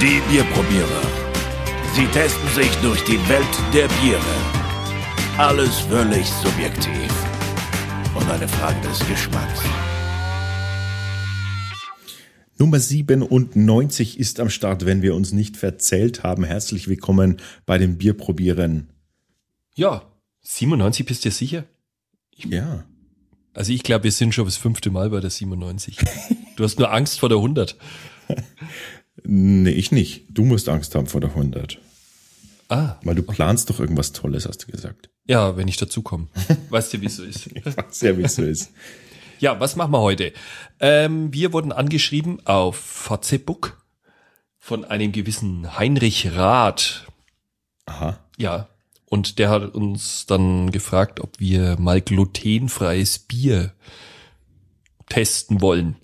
Die Bierprobierer. Sie testen sich durch die Welt der Biere. Alles völlig subjektiv. Und eine Frage des Geschmacks. Nummer 97 ist am Start, wenn wir uns nicht verzählt haben. Herzlich willkommen bei den Bierprobieren. Ja, 97 bist du dir sicher? Ja. Also ich glaube, wir sind schon das fünfte Mal bei der 97. Du hast nur Angst vor der 100. Nee, ich nicht. Du musst Angst haben vor der 100. Ah, Weil du planst doch irgendwas Tolles, hast du gesagt. ja, wenn ich dazukomme. Weißt du, wie es so ist. Ich weiß ja, wie es so ist. Ja, was machen wir heute? Ähm, wir wurden angeschrieben auf Facebook von einem gewissen Heinrich Rath. Aha. Ja, und der hat uns dann gefragt, ob wir mal glutenfreies Bier testen wollen.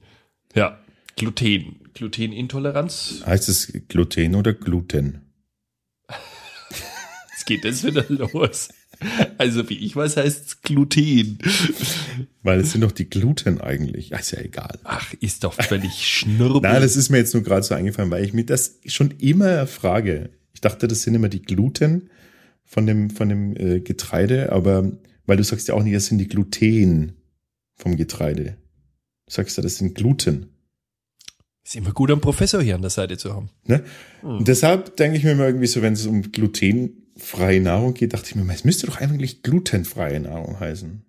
Ja, Gluten. Glutenintoleranz. Heißt es Gluten oder Gluten? Jetzt geht das wieder los. Also wie ich weiß, heißt Gluten. Weil es sind doch die Gluten eigentlich. Ist ja egal. Ach, ist doch völlig schnurrbel. Nein, das ist mir jetzt nur gerade so eingefallen, weil ich mir das schon immer frage. Ich dachte, das sind immer die Gluten von dem, von dem äh, Getreide, aber weil du sagst ja auch nicht, das sind die Gluten vom Getreide. Du sagst ja, das sind Gluten. Ist immer gut, einen Professor hier an der Seite zu haben. Ne? Und deshalb denke ich mir immer irgendwie so, wenn es um glutenfreie Nahrung geht, dachte ich mir, es müsste doch eigentlich glutenfreie Nahrung heißen.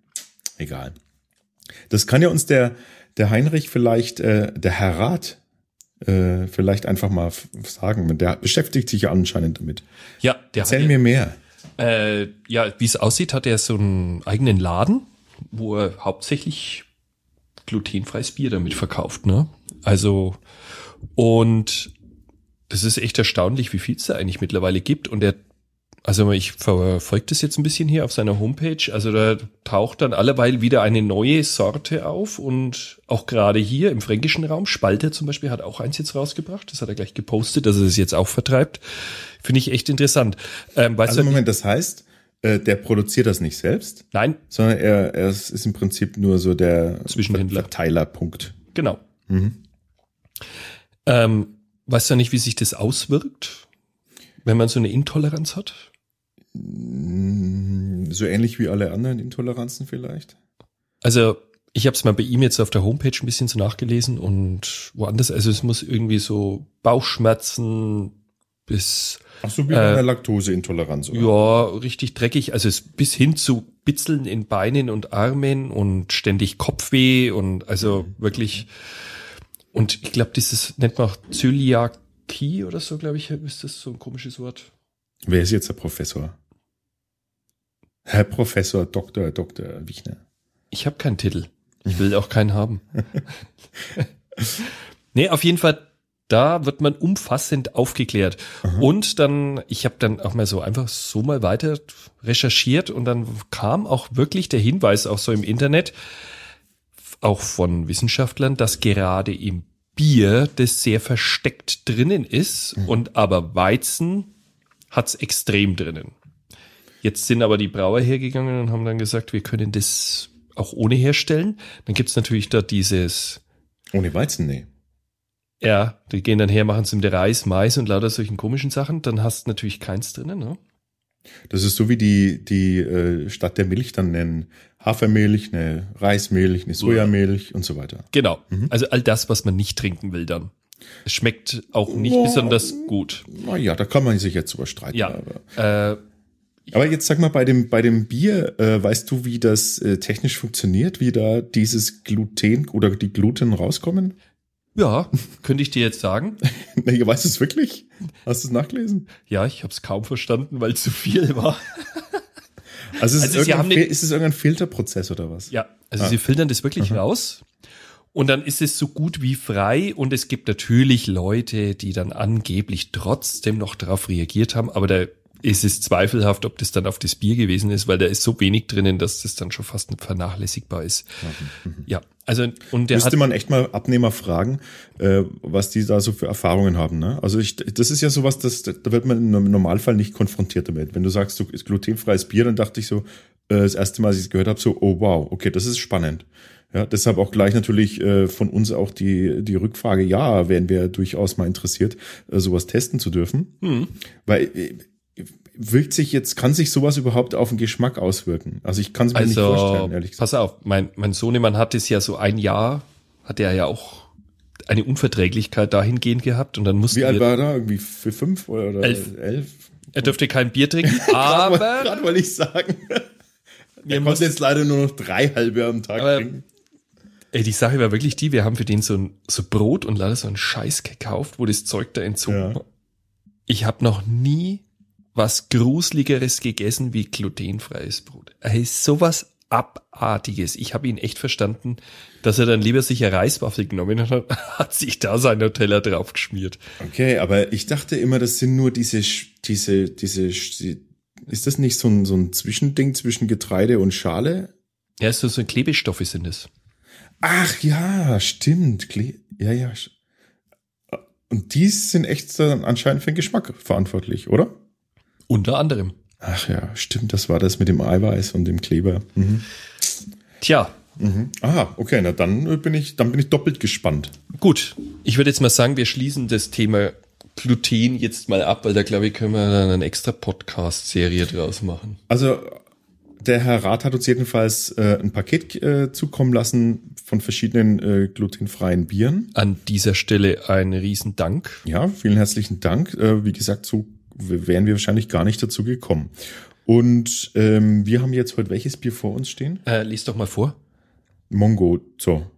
Egal. Das kann ja uns der, der Heinrich vielleicht, äh, der Herr Rat, äh, vielleicht einfach mal sagen. Der beschäftigt sich ja anscheinend damit. Ja, der Erzähl hat, mir mehr. Äh, ja, wie es aussieht, hat er so einen eigenen Laden, wo er hauptsächlich glutenfreies Bier damit verkauft, ne? Also, und das ist echt erstaunlich, wie viel es da eigentlich mittlerweile gibt. Und er, also ich verfolge das jetzt ein bisschen hier auf seiner Homepage. Also da taucht dann alleweil wieder eine neue Sorte auf und auch gerade hier im fränkischen Raum, Spalter zum Beispiel hat auch eins jetzt rausgebracht. Das hat er gleich gepostet, dass er es jetzt auch vertreibt. Finde ich echt interessant. Ähm, weißt Also du, Moment, das heißt, äh, der produziert das nicht selbst, Nein, sondern er, er ist im Prinzip nur so der Zwischenhändler. Verteilerpunkt. Genau. Ähm, weißt du nicht, wie sich das auswirkt, wenn man so eine Intoleranz hat? Mm, So ähnlich wie alle anderen Intoleranzen vielleicht. Also ich habe es mal bei ihm jetzt auf der Homepage ein bisschen so nachgelesen und woanders. Also es muss irgendwie so Bauchschmerzen bis Ach so, wie Äh, bei einer Laktoseintoleranz, oder? ja richtig dreckig. Also es bis hin zu Bitzeln in Beinen und Armen und ständig Kopfweh und also wirklich. Und ich glaube, dieses nennt man auch Zöliakie oder so, glaube ich, ist das so ein komisches Wort. Wer ist jetzt der Professor? Herr Professor Dr. Dr. Wichner. Ich habe keinen Titel. Ich will auch keinen haben. nee, auf jeden Fall, da wird man umfassend aufgeklärt. Und dann, ich habe dann auch mal so einfach so mal weiter recherchiert und dann kam auch wirklich der Hinweis auch so im Internet, auch von Wissenschaftlern, dass gerade im Bier das sehr versteckt drinnen ist und aber Weizen hat's extrem drinnen. Jetzt sind aber die Brauer hergegangen und haben dann gesagt, wir können das auch ohne herstellen. Dann gibt's natürlich da dieses, Ohne Weizen, nee. ja, die gehen dann her, machen es mit Reis, Mais und lauter solchen komischen Sachen. Dann hast du natürlich keins drinnen. Ne? Das ist so wie die, die äh, statt der Milch dann nennen Hafermilch, eine Reismilch, eine Sojamilch und so weiter. Genau. Also all das, was man nicht trinken will dann. Es schmeckt auch nicht Ja. besonders gut. Naja, da kann man sich jetzt überstreiten. Ja. Aber, Äh, aber jetzt sag mal, bei dem, bei dem Bier, äh, weißt du, wie das äh, technisch funktioniert, wie da dieses Gluten oder die Gluten rauskommen? Ja, könnte ich dir jetzt sagen. Na, ihr weißt es wirklich? Hast du es nachgelesen? Ja, ich habe es kaum verstanden, weil zu viel war. Also, ist, es Also sie irgendein den- ist es irgendein Filterprozess oder was? Ja, also Ah. sie filtern das wirklich raus. Und dann ist es so gut wie frei und es gibt natürlich Leute, die dann angeblich trotzdem noch darauf reagiert haben, aber ist es zweifelhaft, ob das dann auf das Bier gewesen ist, weil da ist so wenig drinnen, dass das dann schon fast vernachlässigbar ist. Ja, also und der Müsste hat, man echt mal Abnehmer fragen, äh, was die da so für Erfahrungen haben. Ne? Also ich, das ist ja sowas, das, da wird man im Normalfall nicht konfrontiert damit. Wenn du sagst, du ist glutenfreies Bier, dann dachte ich so, äh, das erste Mal, als ich es gehört habe, so, oh wow, okay, das ist spannend. Ja, deshalb auch gleich natürlich äh, von uns auch die, die Rückfrage, ja, wären wir durchaus mal interessiert, äh, sowas testen zu dürfen. Hm. Weil äh, wirkt sich jetzt, kann sich sowas überhaupt auf den Geschmack auswirken? Also ich kann es mir nicht vorstellen, Also, ehrlich gesagt. pass auf, mein, mein Sohnemann hat es ja so ein Jahr, hat er ja auch eine Unverträglichkeit dahingehend gehabt und dann mussten Wie alt war er da? Irgendwie für fünf oder, oder Elf. elf? er dürfte kein Bier trinken, Aber, gerade wollte ich sagen, wir er konnte mussten, jetzt leider nur noch drei halbe am Tag Aber- trinken. ey, die Sache war wirklich die, wir haben für den so ein so Brot und leider so einen Scheiß gekauft, wo das Zeug da entzogen Ja. war. Ich habe noch nie was gruseligeres gegessen wie glutenfreies Brot. Ey, sowas abartiges. Ich habe ihn echt verstanden, dass er dann lieber sich eine Reiswaffel genommen hat, hat sich da sein Nutella draufgeschmiert. Okay, aber ich dachte immer, das sind nur diese, diese, diese, ist das nicht so ein, so ein Zwischending zwischen Getreide und Schale? Ja, so, so Klebestoffe sind es. Ach ja, stimmt. Kle ja, ja. Und die sind echt dann anscheinend für den Geschmack verantwortlich, oder? Unter anderem. Ach ja, stimmt, das war das mit dem Eiweiß und dem Kleber. Mhm. Tja, Aha, okay, na dann bin ich, dann bin ich doppelt gespannt. gut. Ich würde jetzt mal sagen, wir schließen das Thema Gluten jetzt mal ab, weil da glaube ich, können wir dann eine extra Podcast-Serie draus machen. Also der Herr Rath hat uns jedenfalls äh, ein Paket äh, zukommen lassen von verschiedenen äh, glutenfreien Bieren. An dieser Stelle ein Riesendank. Ja, vielen herzlichen Dank. Äh, wie gesagt, so wären wir wahrscheinlich gar nicht dazu gekommen. Und ähm, wir haben jetzt heute welches Bier vor uns stehen? Äh, lies doch mal vor. Mongozo.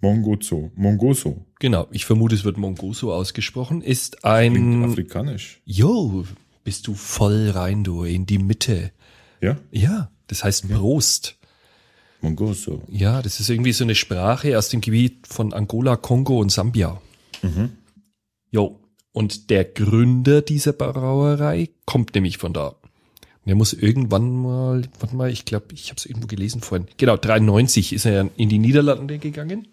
Mongozo. Mongoso. Genau, ich vermute, es wird Mongoso ausgesprochen. Ist Klingt ein. afrikanisch. Jo, bist du voll rein, du, in die Mitte. Ja? Ja, das heißt Prost. Mongoso. Ja, das ist irgendwie so eine Sprache aus dem Gebiet von Angola, Kongo und Sambia. Mhm. Jo, und der Gründer dieser Brauerei kommt nämlich von da. Und er muss irgendwann mal, warte mal, ich glaube, ich habe es irgendwo gelesen vorhin. Genau, 93 ist er in die Niederlande gegangen.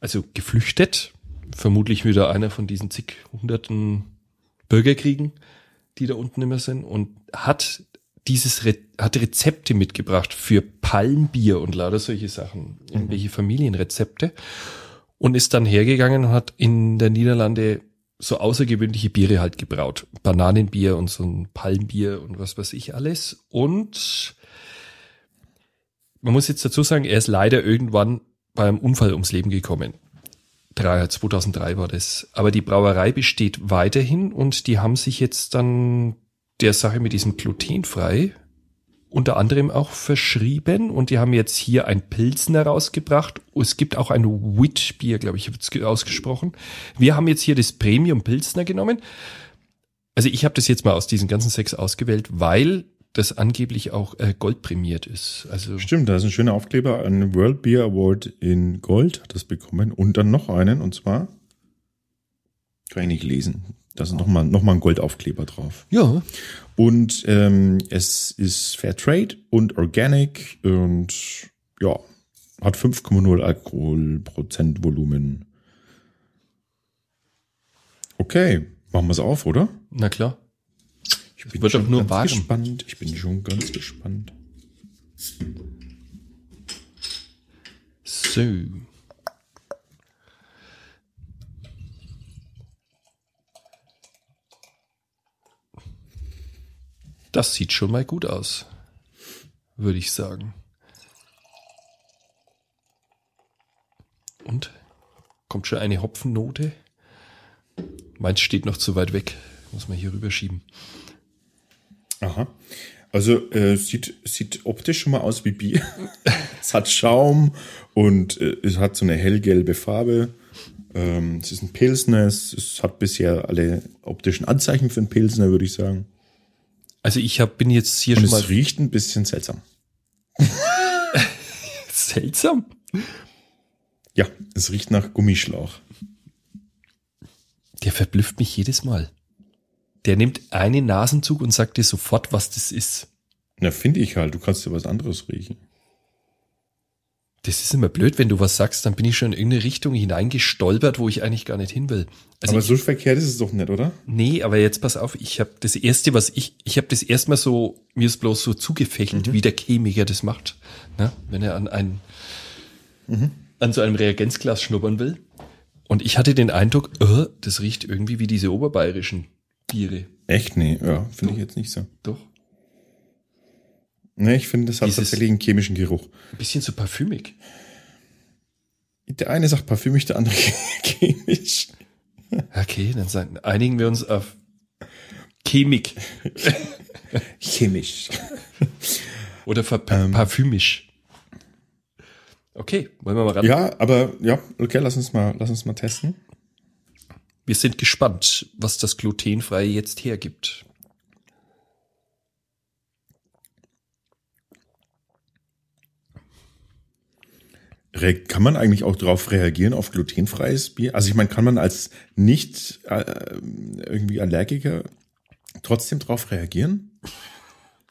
Also geflüchtet. Vermutlich wieder einer von diesen zig hunderten Bürgerkriegen, die da unten immer sind. Und hat dieses Re hat Rezepte mitgebracht für Palmbier und lauter solche Sachen. Irgendwelche Familienrezepte. Und ist dann hergegangen und hat in der Niederlande so außergewöhnliche Biere halt gebraut. Bananenbier und so ein Palmbier und was weiß ich alles. Und man muss jetzt dazu sagen, er ist leider irgendwann bei einem Unfall ums Leben gekommen. Drei- 2003 war das. Aber die Brauerei besteht weiterhin und die haben sich jetzt dann der Sache mit diesem glutenfrei unter anderem auch verschrieben und die haben jetzt hier ein Pilsner rausgebracht. Es gibt auch ein Witbier, glaube ich, habe es ausgesprochen. Wir haben jetzt hier das Premium Pilsner genommen. Also ich habe das jetzt mal aus diesen ganzen sechs ausgewählt, weil das angeblich auch äh, goldprämiert ist. Also Stimmt, da ist ein schöner Aufkleber. Ein World Beer Award in Gold hat das bekommen. Und dann noch einen, und zwar, kann ich nicht lesen. Da ist nochmal noch mal ein Goldaufkleber drauf. ja, Und ähm, es ist Fair Trade und Organic und ja, hat 5,0 Alkoholprozent Volumen. Okay, machen wir es auf, oder? na klar. Ich bin wird schon nur ganz warm. gespannt. Ich bin schon ganz gespannt. So. Das sieht schon mal gut aus, würde ich sagen. Und kommt schon eine Hopfennote? Meins steht noch zu weit weg. Muss man hier rüberschieben. Aha. Also äh, sieht, sieht optisch schon mal aus wie Bier. es hat Schaum und äh, es hat so eine hellgelbe Farbe. Ähm, es ist ein Pilsner. Es, es hat bisher alle optischen Anzeichen für einen Pilsner, würde ich sagen. Also ich hab, bin jetzt hier Und schon mal es riecht ein bisschen seltsam. seltsam. Ja, es riecht nach Gummischlauch. Der verblüfft mich jedes Mal. Der nimmt einen Nasenzug und sagt dir sofort, was das ist. Na, finde ich halt. Du kannst ja was anderes riechen. Das ist immer blöd, wenn du was sagst, dann bin ich schon in irgendeine Richtung hineingestolpert, wo ich eigentlich gar nicht hin will. Also Aber ich, so verkehrt ist es doch nicht, oder? nee, aber jetzt pass auf, ich habe das erste, was ich, ich habe das erstmal so, mir ist bloß so zugefächelt, wie der Chemiker das macht. Ne? Wenn er an ein an so einem Reagenzglas schnuppern will. Und ich hatte den Eindruck, äh, das riecht irgendwie wie diese oberbayerischen Biere. Echt? Nee, ja, finde ich jetzt nicht so. Doch. Nee, ich finde, das hat Dieses- tatsächlich einen chemischen Geruch. Ein bisschen so parfümig. Der eine sagt parfümig, der andere chemisch. Okay, dann sagen, einigen wir uns auf Chemik Chemisch. oder ver parfümisch. Okay, wollen wir mal ran? Ja, aber ja, okay, lass uns mal, lass uns mal testen. Wir sind gespannt, was das glutenfreie jetzt hergibt. Kann man eigentlich auch darauf reagieren, auf glutenfreies Bier? Also ich meine, kann man als nicht äh, irgendwie Allergiker trotzdem darauf reagieren?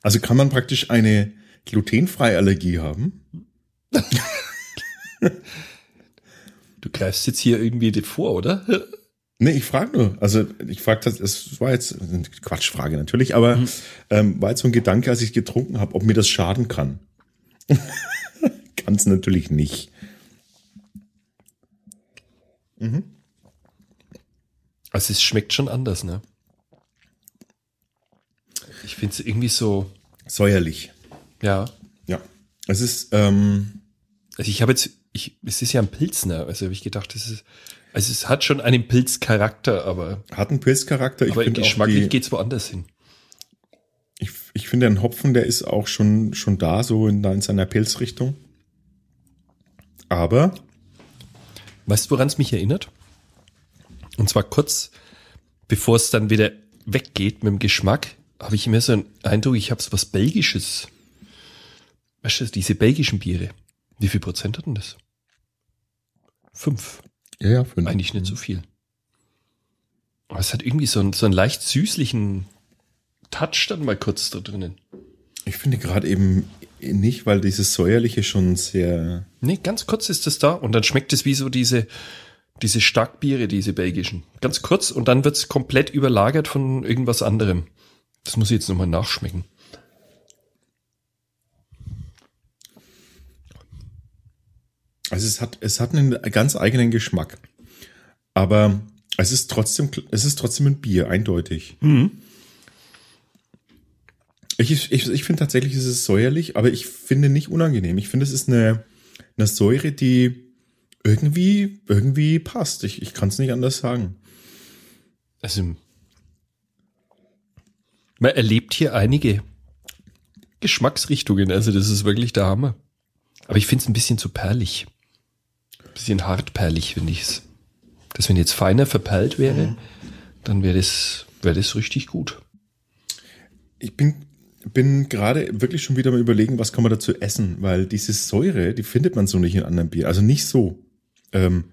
Also kann man praktisch eine glutenfreie Allergie haben? Du greifst jetzt hier irgendwie dir vor, oder? Nee, ich frage nur. Also ich frage das, es war jetzt eine Quatschfrage natürlich, aber ähm, war jetzt so ein Gedanke, als ich getrunken habe, ob mir das schaden kann. kann es natürlich nicht. Also es schmeckt schon anders, ne? Ich finde es irgendwie so, Säuerlich. ja. Ja. Es ist, ähm, Also ich habe jetzt, ich, es ist ja ein Pilzner, also habe ich gedacht, das ist, also es hat schon einen Pilzcharakter, aber, hat einen Pilzcharakter. Ich aber finde geschmacklich die- geht's woanders hin. Ich, ich finde, ein Hopfen, der ist auch schon, schon da, so in, in seiner Pilzrichtung. Aber, Weißt du, woran es mich erinnert? Und zwar kurz, bevor es dann wieder weggeht mit dem Geschmack, habe ich immer so einen Eindruck, ich habe so was Belgisches. Weißt du, diese belgischen Biere. Wie viel Prozent hat denn das? Fünf. ja, ja, fünf. Eigentlich nicht so viel. Aber es hat irgendwie so einen, so einen leicht süßlichen Touch dann mal kurz da drinnen. Ich finde gerade eben nicht, weil dieses Säuerliche schon sehr, Nee, ganz kurz ist das da und dann schmeckt es wie so diese, diese Starkbiere, diese belgischen. Ganz kurz und dann wird's komplett überlagert von irgendwas anderem. Das muss ich jetzt nochmal nachschmecken. also es hat, es hat einen ganz eigenen Geschmack. Aber es ist trotzdem, es ist trotzdem ein Bier, eindeutig. Ich, ich, ich finde tatsächlich, es ist säuerlich, aber ich finde nicht unangenehm. Ich finde, es ist eine, eine Säure, die irgendwie, irgendwie passt. Ich, ich kann es nicht anders sagen. Also, man erlebt hier einige Geschmacksrichtungen. Also, das ist wirklich der Hammer. Aber ich finde es ein bisschen zu perlig. Ein bisschen hartperlig, finde ich es. Dass wenn jetzt feiner verperlt wäre, dann wäre das, wäre das richtig gut. Ich bin, bin gerade wirklich schon wieder mal überlegen, was kann man dazu essen, weil diese Säure, die findet man so nicht in anderen Bier. Also nicht so. Ähm,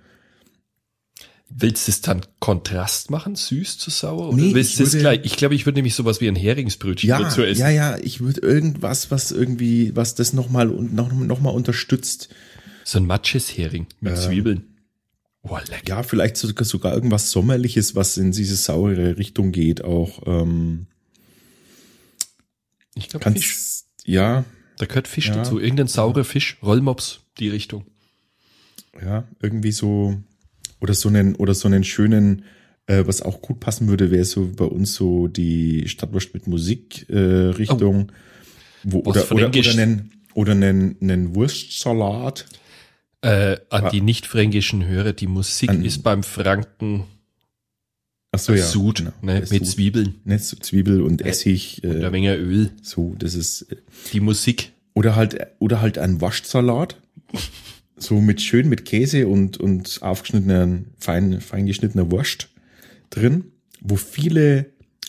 Willst du es dann Kontrast machen, süß zu sauer? Oder Nee, willst ich du es gleich? Ich glaube, ich würde nämlich sowas wie ein Heringsbrötchen ja, dazu essen. ja, ja, ich würde irgendwas, was irgendwie, was das nochmal noch, noch mal unterstützt. So ein Matscheshering mit Zwiebeln. Oh, lecker. Ja, vielleicht sogar, sogar irgendwas Sommerliches, was in diese saure Richtung geht, auch. Ähm, Ich glaube, Fisch. ja, Da gehört Fisch Ja. dazu. Irgendein saurer Fisch. Rollmops, die Richtung. ja, irgendwie so, oder so einen, oder so einen schönen, äh, was auch gut passen würde, wäre so bei uns so die Stadtwurst mit Musik äh, Richtung, wo, Was oder, oder, oder einen, oder einen, einen Wurstsalat. Äh, an die nicht-fränkischen Hörer, die Musik An- ist beim Franken Ach so, ja. Sud, genau. ne, mit Sud. Zwiebeln Ne, so Zwiebel und Essig, und äh, eine Menge Öl. so, das ist, äh, Die Musik. oder halt, oder halt ein Waschsalat. So mit schön mit Käse und, und aufgeschnittenen, fein, fein geschnittener Wurst drin, wo viele,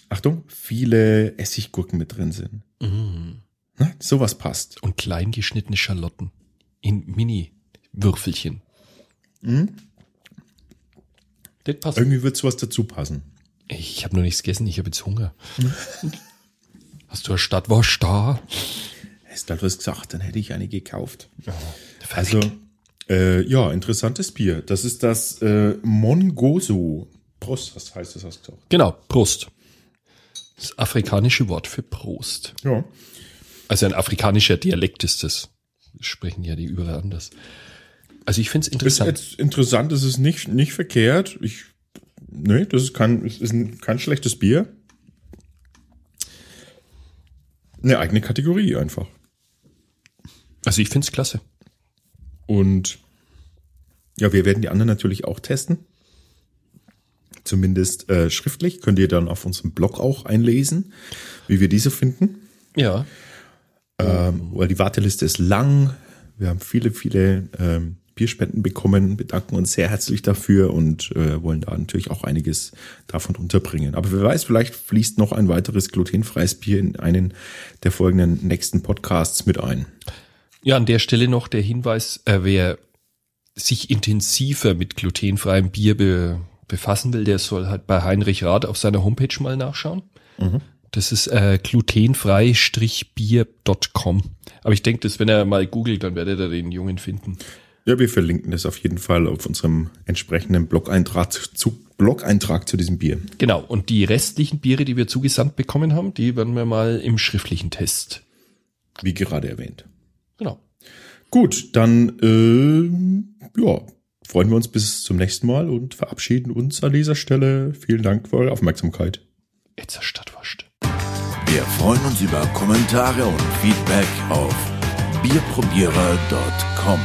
Achtung, viele Essiggurken mit drin sind. Mm. Na, sowas passt. Und klein geschnittene Schalotten. In Mini-Würfelchen. Mhm. Das passt. Irgendwie wird sowas dazu passen. Ich habe noch nichts gegessen, ich habe jetzt Hunger. Hast du eine Stadtwurst da? Hättest du halt was gesagt, dann hätte ich eine gekauft. Also, Also, äh, ja, interessantes Bier. Das ist das äh, Mongoso. Prost, was heißt das? Hast du gesagt? genau, Prost. Das afrikanische Wort für Prost. Ja. Also ein afrikanischer Dialekt ist das. Das sprechen ja die überall anders. Also ich finde es Ist interessant. jetzt interessant, es ist nicht, nicht verkehrt. Ich, nee, das ist kein, es ist ein, kein schlechtes Bier. Eine eigene Kategorie einfach. Also ich finde es klasse. Und ja, wir werden die anderen natürlich auch testen. Zumindest äh, schriftlich. Könnt ihr dann auf unserem Blog auch einlesen, wie wir diese finden. Ja. Ähm, weil die Warteliste ist lang. Wir haben viele, viele ähm, Bierspenden bekommen, bedanken uns sehr herzlich dafür und äh, wollen da natürlich auch einiges davon unterbringen. Aber wer weiß, vielleicht fließt noch ein weiteres glutenfreies Bier in einen der folgenden nächsten Podcasts mit ein. Ja, an der Stelle noch der Hinweis, äh, wer sich intensiver mit glutenfreiem Bier be befassen will, der soll halt bei Heinrich Rath auf seiner Homepage mal nachschauen. Das ist äh, glutenfrei-bier.com. Aber ich denke, dass wenn er mal googelt, dann werdet ihr den Jungen finden. Ja, wir verlinken das auf jeden Fall auf unserem entsprechenden Blog-Eintrag zu, Blog-Eintrag zu diesem Bier. Genau. Und die restlichen Biere, die wir zugesandt bekommen haben, die werden wir mal im schriftlichen Test. Wie gerade erwähnt. Genau. Gut, dann ähm, ja, freuen wir uns bis zum nächsten Mal und verabschieden uns an dieser Stelle. Vielen Dank für eure Aufmerksamkeit. Jetzt Stadtwurst. Wir freuen uns über Kommentare und Feedback auf bierprobierer.com.